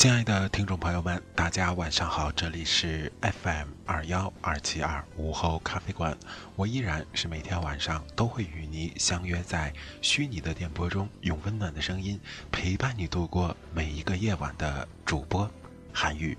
亲爱的听众朋友们，大家晚上好，这里是 FM 二幺二七二午后咖啡馆，我依然是每天晚上都会与你相约在虚拟的电波中，用温暖的声音陪伴你度过每一个夜晚的主播韩宇。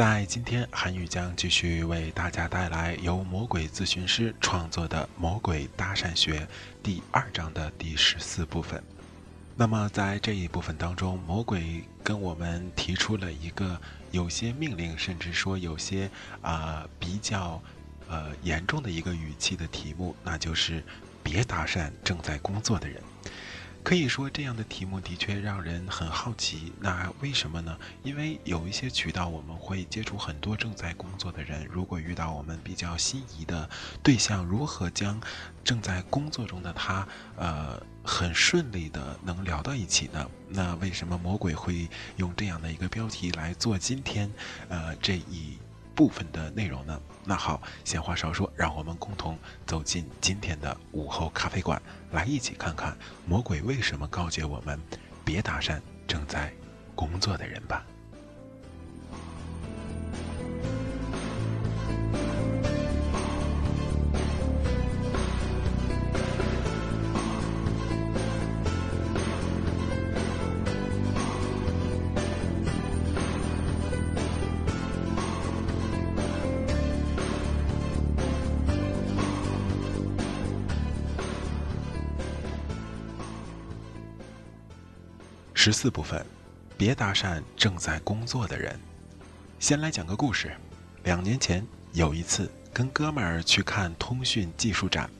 在今天，韩语将继续为大家带来由魔鬼咨询师创作的《魔鬼搭讪学》第二章的第十四部分。那么，在这一部分当中，魔鬼跟我们提出了一个有些命令，甚至说有些啊比较呃严重的一个语气的题目，那就是别搭讪正在工作的人。可以说，这样的题目的确让人很好奇。那为什么呢？因为有一些渠道，我们会接触很多正在工作的人。如果遇到我们比较心仪的对象，如何将正在工作中的他，呃，很顺利的能聊到一起呢？那为什么魔鬼会用这样的一个标题来做今天，呃，这一？部分的内容呢？那好，闲话少说，让我们共同走进今天的午后咖啡馆，来一起看看魔鬼为什么告诫我们别搭讪正在工作的人吧。十四部分，别搭讪正在工作的人。先来讲个故事。两年前有一次，跟哥们儿去看通讯技术展，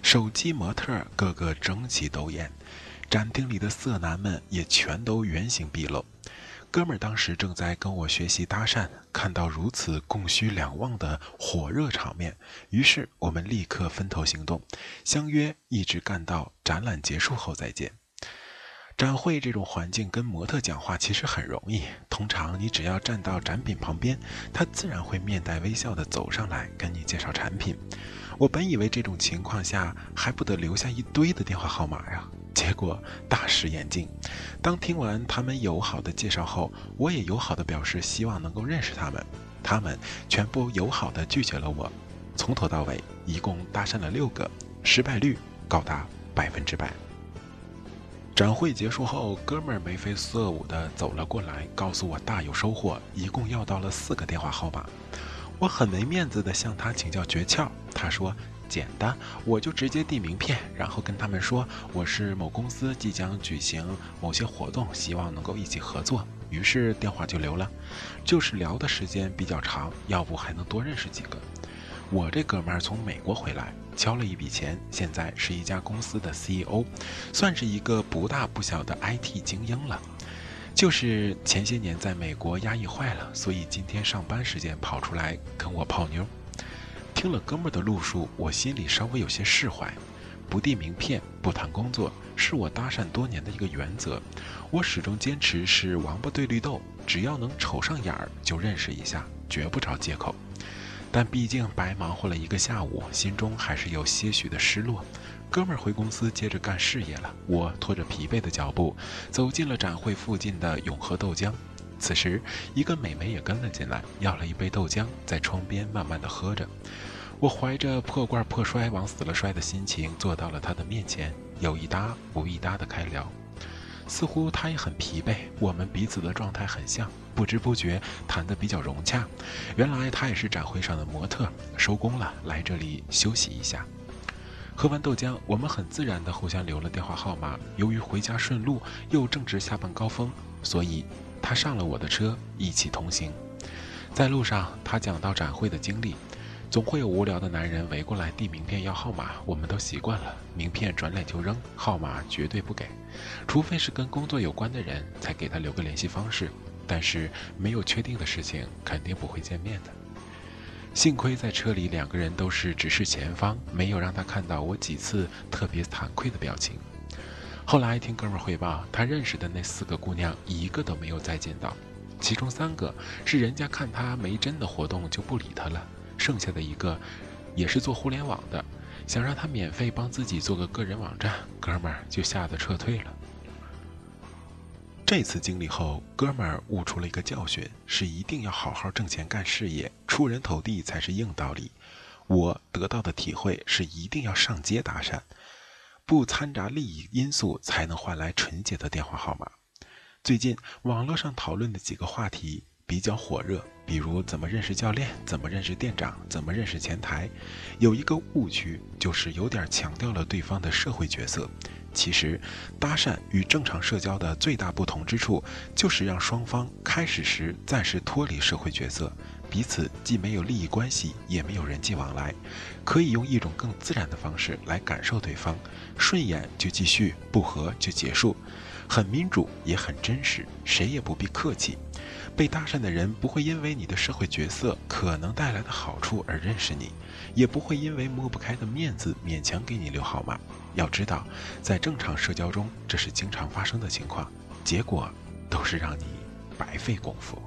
手机模特个个争奇斗艳，展厅里的色男们也全都原形毕露。哥们儿当时正在跟我学习搭讪，看到如此供需两旺的火热场面，于是我们立刻分头行动，相约一直干到展览结束后再见。展会这种环境跟模特讲话其实很容易，通常你只要站到展品旁边，他自然会面带微笑的走上来跟你介绍产品。我本以为这种情况下还不得留下一堆的电话号码呀，结果大失眼镜。当听完他们友好的介绍后，我也友好的表示希望能够认识他们，他们全部友好的拒绝了我。从头到尾一共搭讪了六个，失败率高达百分之百。展会结束后，哥们儿眉飞色舞地走了过来，告诉我大有收获，一共要到了四个电话号码。我很没面子地向他请教诀窍，他说：“简单，我就直接递名片，然后跟他们说我是某公司即将举行某些活动，希望能够一起合作。”于是电话就留了，就是聊的时间比较长，要不还能多认识几个。我这哥们儿从美国回来，交了一笔钱，现在是一家公司的 CEO，算是一个不大不小的 IT 精英了。就是前些年在美国压抑坏了，所以今天上班时间跑出来跟我泡妞。听了哥们儿的路数，我心里稍微有些释怀。不递名片，不谈工作，是我搭讪多年的一个原则。我始终坚持是王八对绿豆，只要能瞅上眼儿就认识一下，绝不找借口。但毕竟白忙活了一个下午，心中还是有些许的失落。哥们儿回公司接着干事业了，我拖着疲惫的脚步走进了展会附近的永和豆浆。此时，一个美眉也跟了进来，要了一杯豆浆，在窗边慢慢的喝着。我怀着破罐破摔往死了摔的心情，坐到了她的面前，有一搭无一搭的开聊。似乎他也很疲惫，我们彼此的状态很像，不知不觉谈得比较融洽。原来他也是展会上的模特，收工了来这里休息一下。喝完豆浆，我们很自然地互相留了电话号码。由于回家顺路，又正值下班高峰，所以他上了我的车，一起同行。在路上，他讲到展会的经历，总会有无聊的男人围过来递名片要号码，我们都习惯了，名片转脸就扔，号码绝对不给，除非是跟工作有关的人才给他留个联系方式，但是没有确定的事情，肯定不会见面的。幸亏在车里两个人都是直视前方，没有让他看到我几次特别惭愧的表情。后来听哥们汇报，他认识的那四个姑娘一个都没有再见到，其中三个是人家看他没真的活动就不理他了，剩下的一个也是做互联网的，想让他免费帮自己做个个人网站，哥们儿就吓得撤退了。这次经历后，哥们儿悟出了一个教训：是一定要好好挣钱干事业，出人头地才是硬道理。我得到的体会是，一定要上街搭讪，不掺杂利益因素，才能换来纯洁的电话号码。最近网络上讨论的几个话题比较火热，比如怎么认识教练，怎么认识店长，怎么认识前台。有一个误区，就是有点强调了对方的社会角色。其实，搭讪与正常社交的最大不同之处，就是让双方开始时暂时脱离社会角色，彼此既没有利益关系，也没有人际往来，可以用一种更自然的方式来感受对方，顺眼就继续，不合就结束，很民主也很真实，谁也不必客气。被搭讪的人不会因为你的社会角色可能带来的好处而认识你，也不会因为抹不开的面子勉强给你留号码。要知道，在正常社交中，这是经常发生的情况，结果都是让你白费功夫。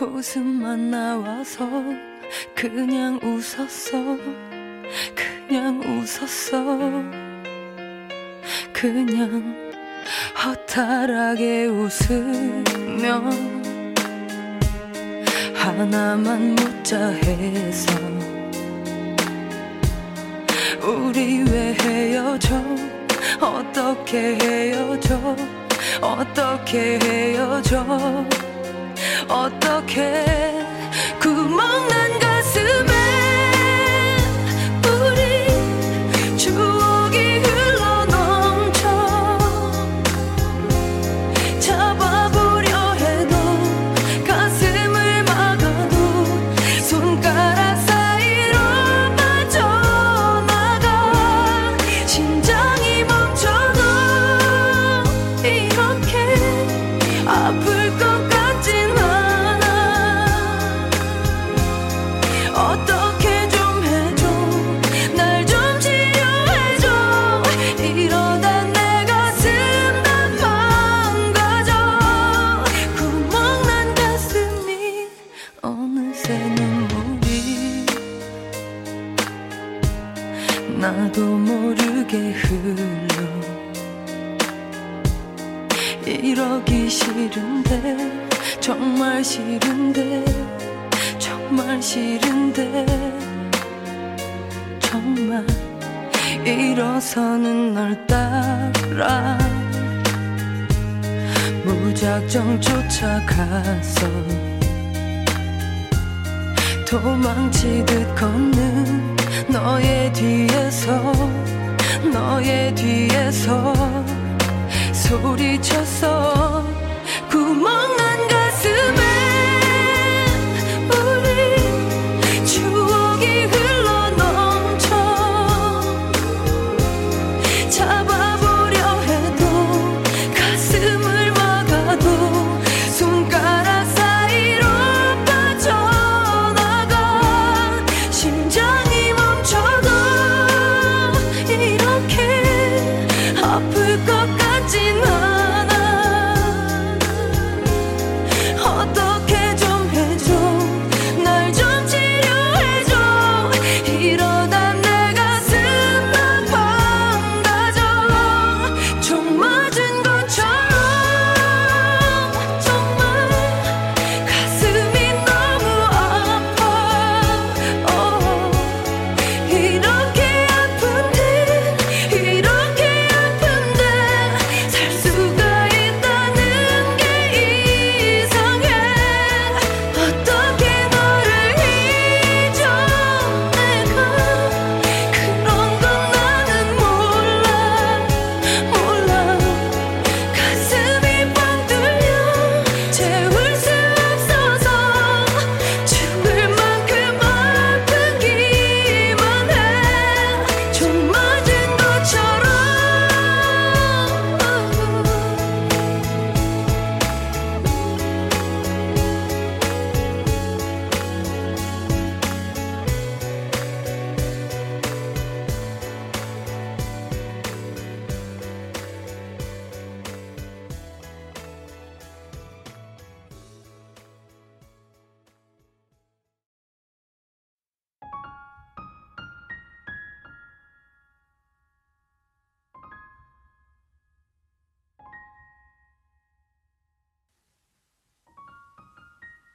웃음만 나와서 그냥 웃었어 그냥 웃었어 그냥 허탈하게 웃으며 하나만 묻자 해서 우리 왜 헤어져? 어떻게 헤어져? 어떻게 헤어져 어떻게 구멍난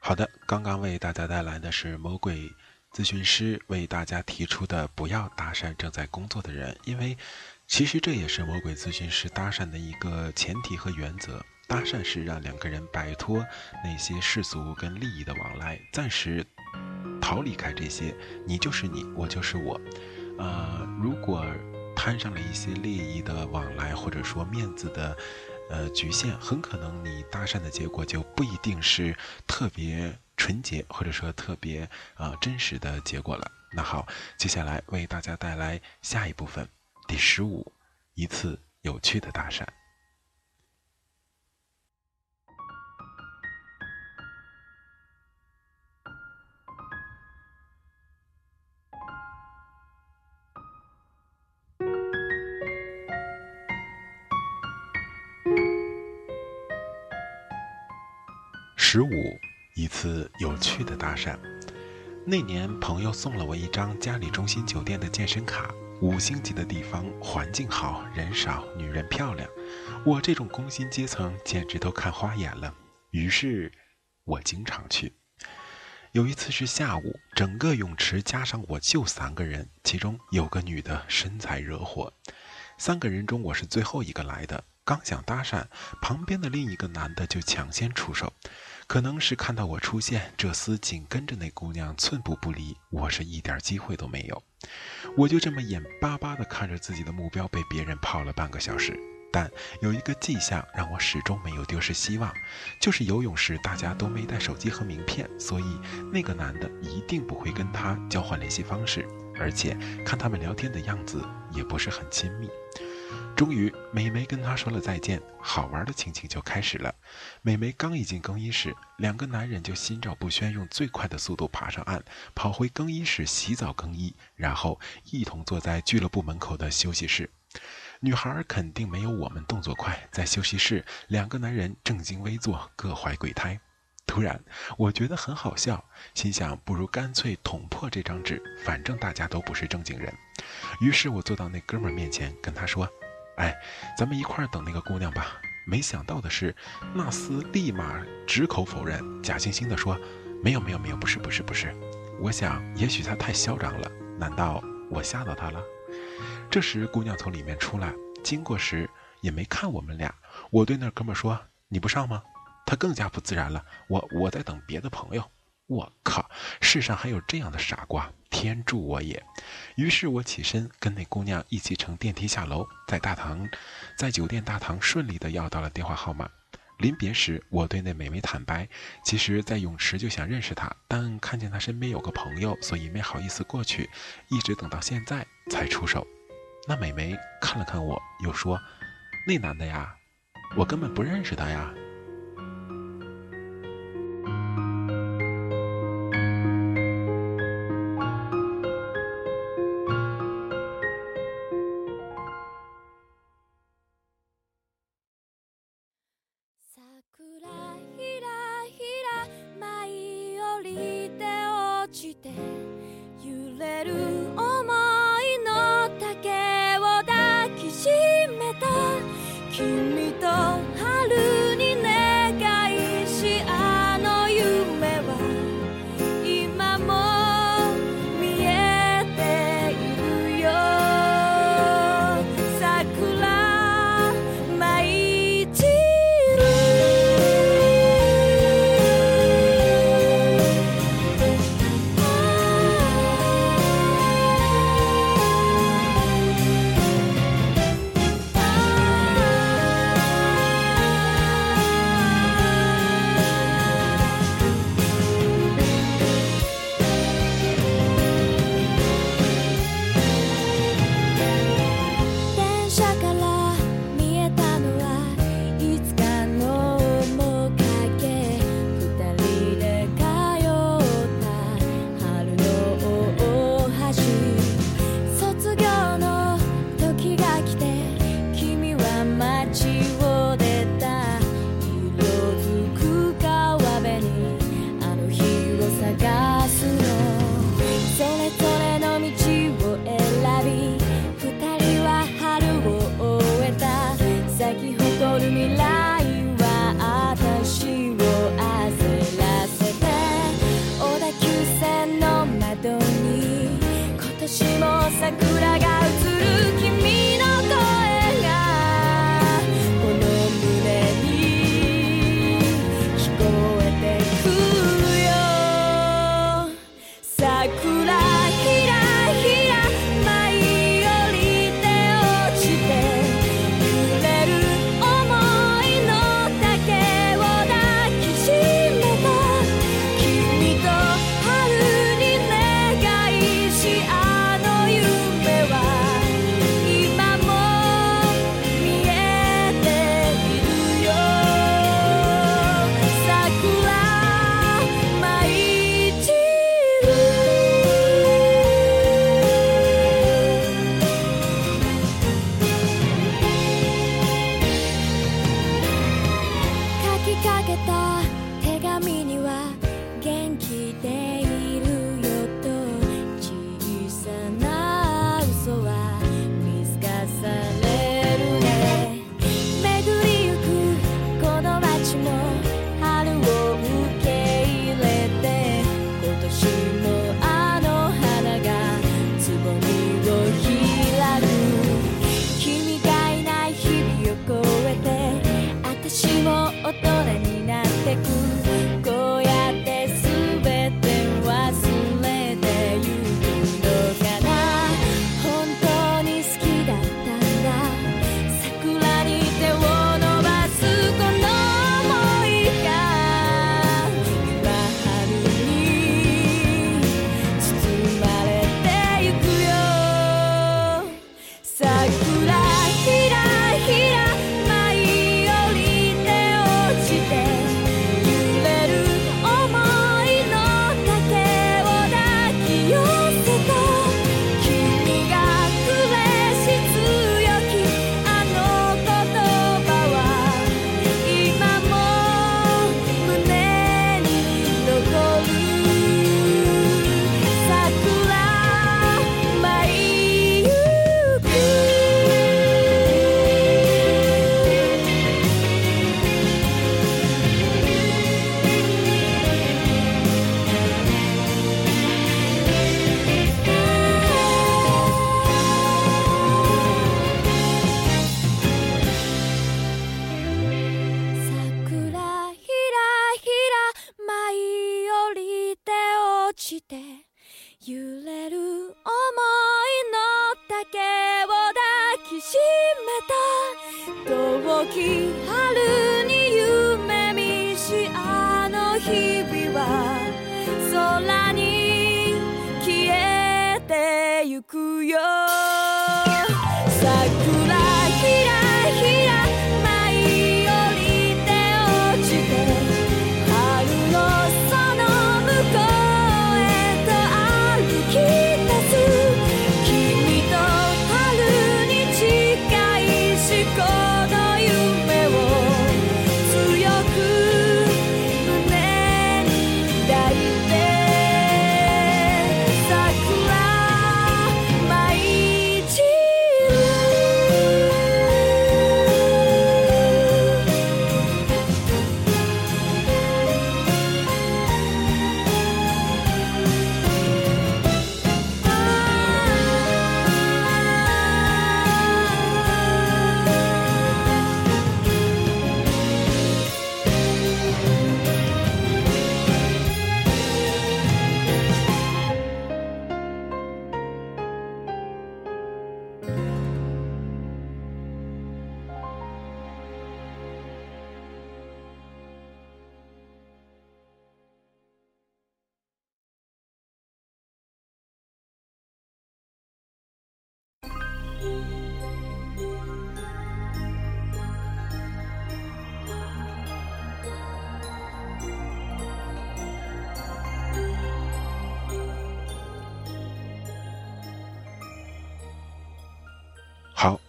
好的，刚刚为大家带来的是魔鬼咨询师为大家提出的“不要搭讪正在工作的人”，因为其实这也是魔鬼咨询师搭讪的一个前提和原则。搭讪是让两个人摆脱那些世俗跟利益的往来，暂时逃离开这些，你就是你，我就是我。呃，如果摊上了一些利益的往来，或者说面子的呃局限，很可能你搭讪的结果就不一定是特别纯洁，或者说特别呃真实的结果了。那好，接下来为大家带来下一部分，第十五，一次有趣的搭讪。十五，一次有趣的搭讪。那年，朋友送了我一张嘉里中心酒店的健身卡，五星级的地方，环境好，人少，女人漂亮。我这种工薪阶层简直都看花眼了，于是，我经常去。有一次是下午，整个泳池加上我就三个人，其中有个女的身材惹火。三个人中我是最后一个来的，刚想搭讪，旁边的另一个男的就抢先出手。可能是看到我出现，这厮紧跟着那姑娘寸步不离，我是一点机会都没有。我就这么眼巴巴地看着自己的目标被别人泡了半个小时。但有一个迹象让我始终没有丢失希望，就是游泳时大家都没带手机和名片，所以那个男的一定不会跟他交换联系方式，而且看他们聊天的样子也不是很亲密。终于，美眉跟他说了再见，好玩的情景就开始了。美眉刚一进更衣室，两个男人就心照不宣，用最快的速度爬上岸，跑回更衣室洗澡更衣，然后一同坐在俱乐部门口的休息室。女孩肯定没有我们动作快，在休息室，两个男人正襟危坐，各怀鬼胎。突然，我觉得很好笑，心想不如干脆捅破这张纸，反正大家都不是正经人。于是我坐到那哥们儿面前，跟他说。哎，咱们一块儿等那个姑娘吧。没想到的是，纳斯立马直口否认，假惺惺地说：“没有，没有，没有，不是，不是，不是。”我想，也许他太嚣张了。难道我吓到他了？这时，姑娘从里面出来，经过时也没看我们俩。我对那哥们说：“你不上吗？”他更加不自然了：“我我在等别的朋友。”我靠！世上还有这样的傻瓜，天助我也！于是我起身跟那姑娘一起乘电梯下楼，在大堂，在酒店大堂顺利的要到了电话号码。临别时，我对那美眉坦白，其实，在泳池就想认识她，但看见她身边有个朋友，所以没好意思过去，一直等到现在才出手。那美眉看了看我，又说：“那男的呀，我根本不认识他呀。” You. しめた。遠き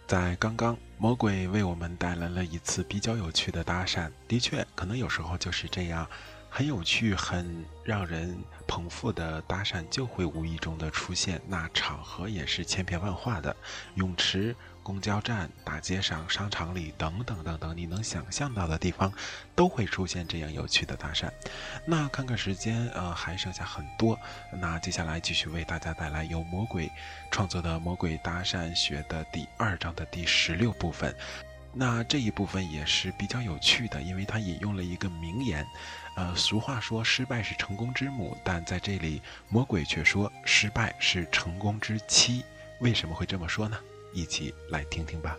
在刚刚，魔鬼为我们带来了一次比较有趣的搭讪。的确，可能有时候就是这样，很有趣、很让人捧腹的搭讪就会无意中的出现。那场合也是千变万化的，泳池、公交站、大街上、商场里等等等等，你能想象到的地方，都会出现这样有趣的搭讪。那看看时间，呃，还剩下很多。那接下来继续为大家带来由魔鬼创作的《魔鬼搭讪学》的第二章的第十六部分。那这一部分也是比较有趣的，因为它引用了一个名言。呃，俗话说失败是成功之母，但在这里魔鬼却说失败是成功之妻。为什么会这么说呢？一起来听听吧。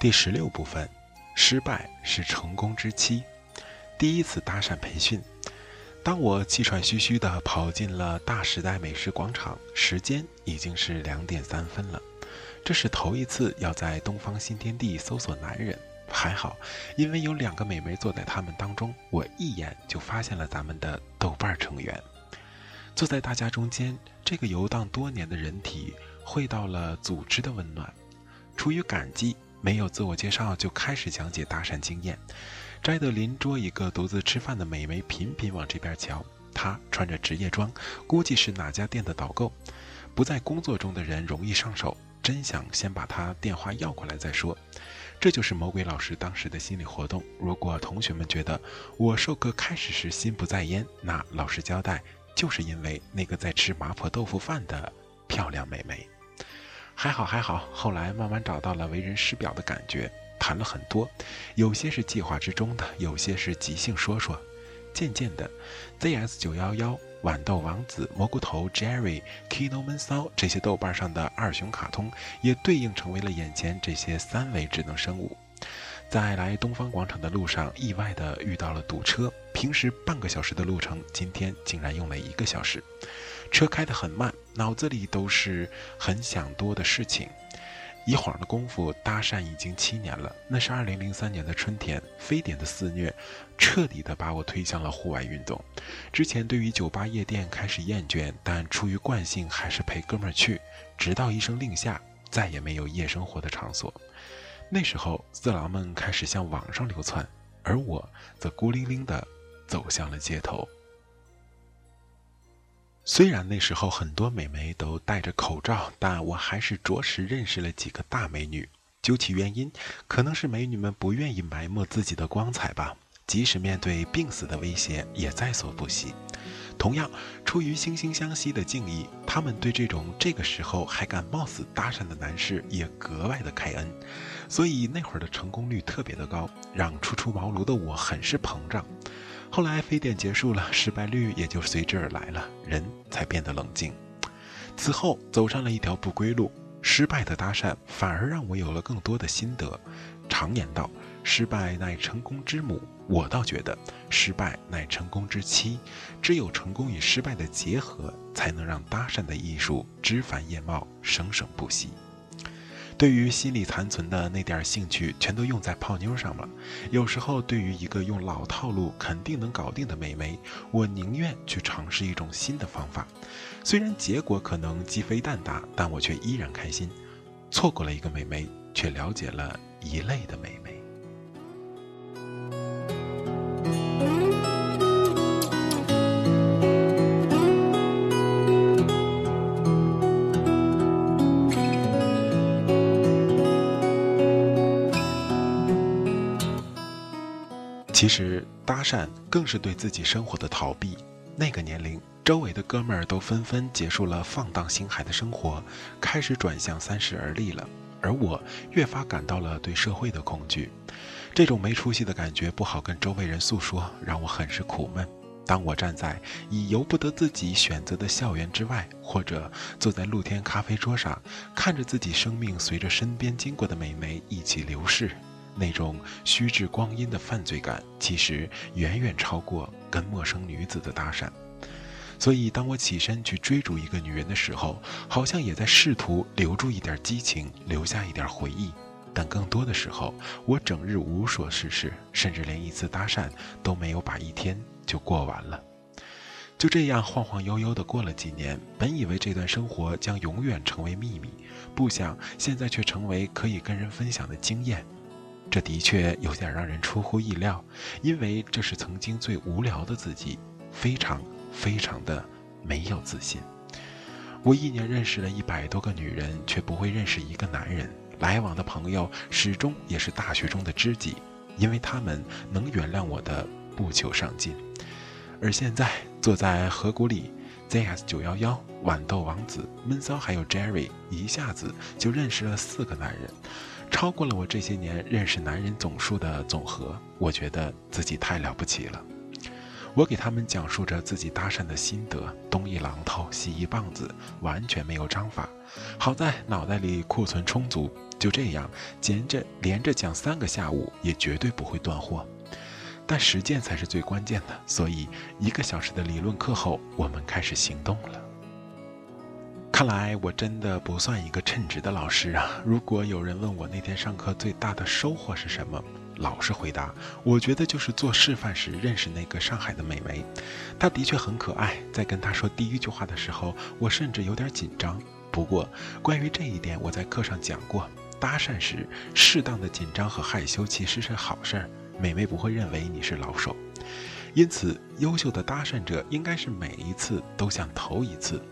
第十六部分，失败是成功之妻。第一次搭讪培训，当我气喘吁吁地跑进了大时代美食广场，时间已经是两点三分了。这是头一次要在东方新天地搜索男人，还好，因为有两个美眉坐在他们当中，我一眼就发现了咱们的豆瓣成员。坐在大家中间，这个游荡多年的人体会到了组织的温暖。出于感激。没有自我介绍就开始讲解搭讪经验，摘得邻桌一个独自吃饭的美眉频频往这边瞧。她穿着职业装，估计是哪家店的导购。不在工作中的人容易上手，真想先把她电话要过来再说。这就是魔鬼老师当时的心理活动。如果同学们觉得我授课开始时心不在焉，那老师交代就是因为那个在吃麻婆豆腐饭的漂亮美眉。还好还好，后来慢慢找到了为人师表的感觉，谈了很多，有些是计划之中的，有些是即兴说说。渐渐的，ZS 九幺幺、豌豆王子、蘑菇头 Jerry、Kino 闷骚这些豆瓣上的二熊卡通，也对应成为了眼前这些三维智能生物。在来东方广场的路上，意外的遇到了堵车，平时半个小时的路程，今天竟然用了一个小时。车开得很慢，脑子里都是很想多的事情。一晃的功夫，搭讪已经七年了。那是二零零三年的春天，非典的肆虐，彻底的把我推向了户外运动。之前对于酒吧夜店开始厌倦，但出于惯性还是陪哥们儿去，直到一声令下，再也没有夜生活的场所。那时候，色狼们开始向网上流窜，而我则孤零零的走向了街头。虽然那时候很多美眉都戴着口罩，但我还是着实认识了几个大美女。究其原因，可能是美女们不愿意埋没自己的光彩吧。即使面对病死的威胁，也在所不惜。同样，出于惺惺相惜的敬意，他们对这种这个时候还敢冒死搭讪的男士也格外的开恩。所以那会儿的成功率特别的高，让初出茅庐的我很是膨胀。后来非典结束了，失败率也就随之而来了，人才变得冷静。此后走上了一条不归路。失败的搭讪反而让我有了更多的心得。常言道，失败乃成功之母。我倒觉得，失败乃成功之妻。只有成功与失败的结合，才能让搭讪的艺术枝繁叶茂、生生不息。对于心里残存的那点兴趣，全都用在泡妞上了。有时候，对于一个用老套路肯定能搞定的美眉，我宁愿去尝试一种新的方法。虽然结果可能鸡飞蛋打，但我却依然开心。错过了一个美眉，却了解了一类的美眉。其实搭讪更是对自己生活的逃避。那个年龄，周围的哥们儿都纷纷结束了放荡形骸的生活，开始转向三十而立了。而我越发感到了对社会的恐惧，这种没出息的感觉不好跟周围人诉说，让我很是苦闷。当我站在已由不得自己选择的校园之外，或者坐在露天咖啡桌上，看着自己生命随着身边经过的美眉一起流逝。那种虚掷光阴的犯罪感，其实远远超过跟陌生女子的搭讪。所以，当我起身去追逐一个女人的时候，好像也在试图留住一点激情，留下一点回忆。但更多的时候，我整日无所事事，甚至连一次搭讪都没有，把一天就过完了。就这样晃晃悠悠地过了几年，本以为这段生活将永远成为秘密，不想现在却成为可以跟人分享的经验。这的确有点让人出乎意料，因为这是曾经最无聊的自己，非常非常的没有自信。我一年认识了一百多个女人，却不会认识一个男人。来往的朋友始终也是大学中的知己，因为他们能原谅我的不求上进。而现在坐在河谷里，ZS 九幺幺、豌豆王子、闷骚还有 Jerry，一下子就认识了四个男人。超过了我这些年认识男人总数的总和，我觉得自己太了不起了。我给他们讲述着自己搭讪的心得，东一榔头西一棒子，完全没有章法。好在脑袋里库存充足，就这样连着连着讲三个下午，也绝对不会断货。但实践才是最关键的，所以一个小时的理论课后，我们开始行动了。看来我真的不算一个称职的老师啊！如果有人问我那天上课最大的收获是什么，老实回答，我觉得就是做示范时认识那个上海的美眉。她的确很可爱，在跟她说第一句话的时候，我甚至有点紧张。不过关于这一点，我在课上讲过，搭讪时适当的紧张和害羞其实是好事儿，美眉不会认为你是老手。因此，优秀的搭讪者应该是每一次都像头一次。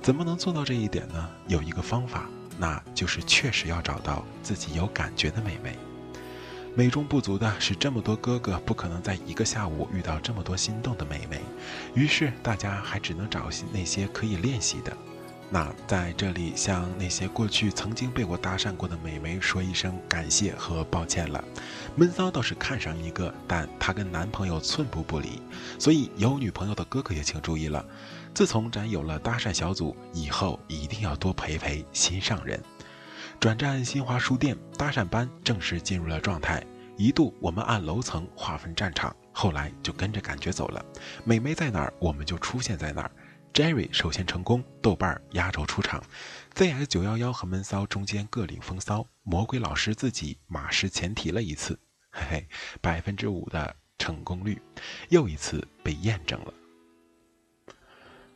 怎么能做到这一点呢？有一个方法，那就是确实要找到自己有感觉的美眉。美中不足的是，这么多哥哥不可能在一个下午遇到这么多心动的美眉，于是大家还只能找那些可以练习的。那在这里，向那些过去曾经被我搭讪过的美眉说一声感谢和抱歉了。闷骚倒是看上一个，但她跟男朋友寸步不离，所以有女朋友的哥哥也请注意了。自从咱有了搭讪小组以后，一定要多陪陪心上人。转战新华书店，搭讪班正式进入了状态。一度我们按楼层划分战场，后来就跟着感觉走了。美眉在哪儿，我们就出现在哪儿。Jerry 首先成功，豆瓣压轴出场 ZS 九幺幺和闷骚中间各领风骚，魔鬼老师自己马失前蹄了一次，嘿嘿，百分之五的成功率，又一次被验证了。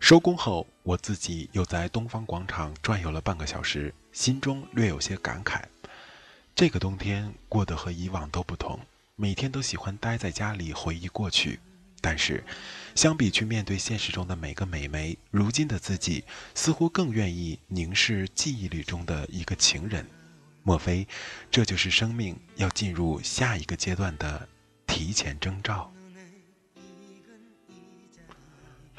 收工后，我自己又在东方广场转悠了半个小时，心中略有些感慨。这个冬天过得和以往都不同，每天都喜欢待在家里回忆过去。但是，相比去面对现实中的每个美眉，如今的自己似乎更愿意凝视记忆里中的一个情人。莫非，这就是生命要进入下一个阶段的提前征兆？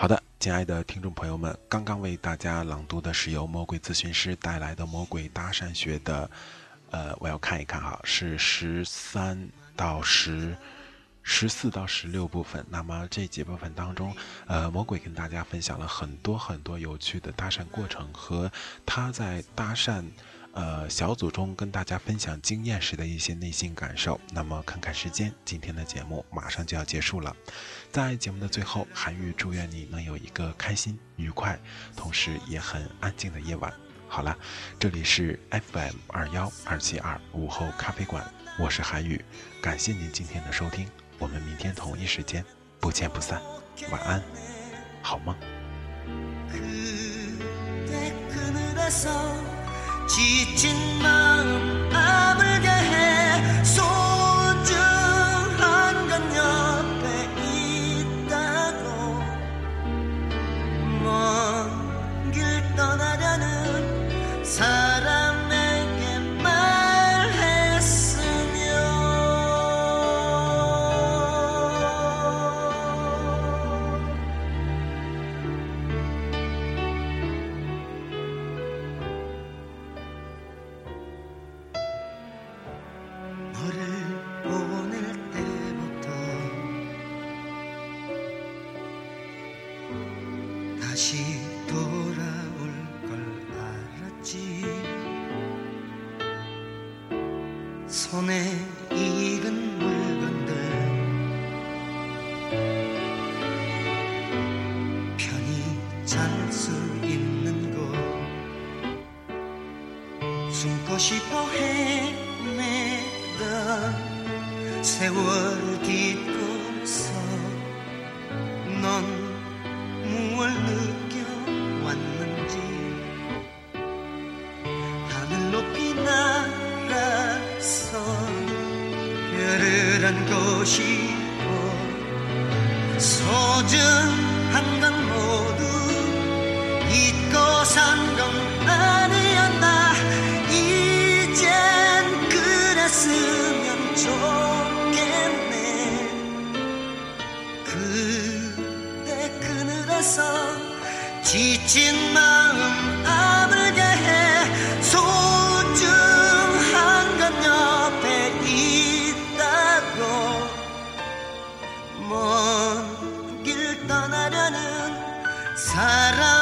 好的，亲爱的听众朋友们，刚刚为大家朗读的是由魔鬼咨询师带来的《魔鬼搭讪学》的，呃，我要看一看哈，是十三到十。十四到十六部分，那么这几部分当中，呃，魔鬼跟大家分享了很多很多有趣的搭讪过程和他在搭讪，呃，小组中跟大家分享经验时的一些内心感受。那么看看时间，今天的节目马上就要结束了，在节目的最后，韩愈祝愿你能有一个开心、愉快，同时也很安静的夜晚。好了，这里是 FM 二幺二七二午后咖啡馆，我是韩宇，感谢您今天的收听。我们明天同一时间不见不散，晚安，好梦。 싶어 헤매던 세월 딛고 Sara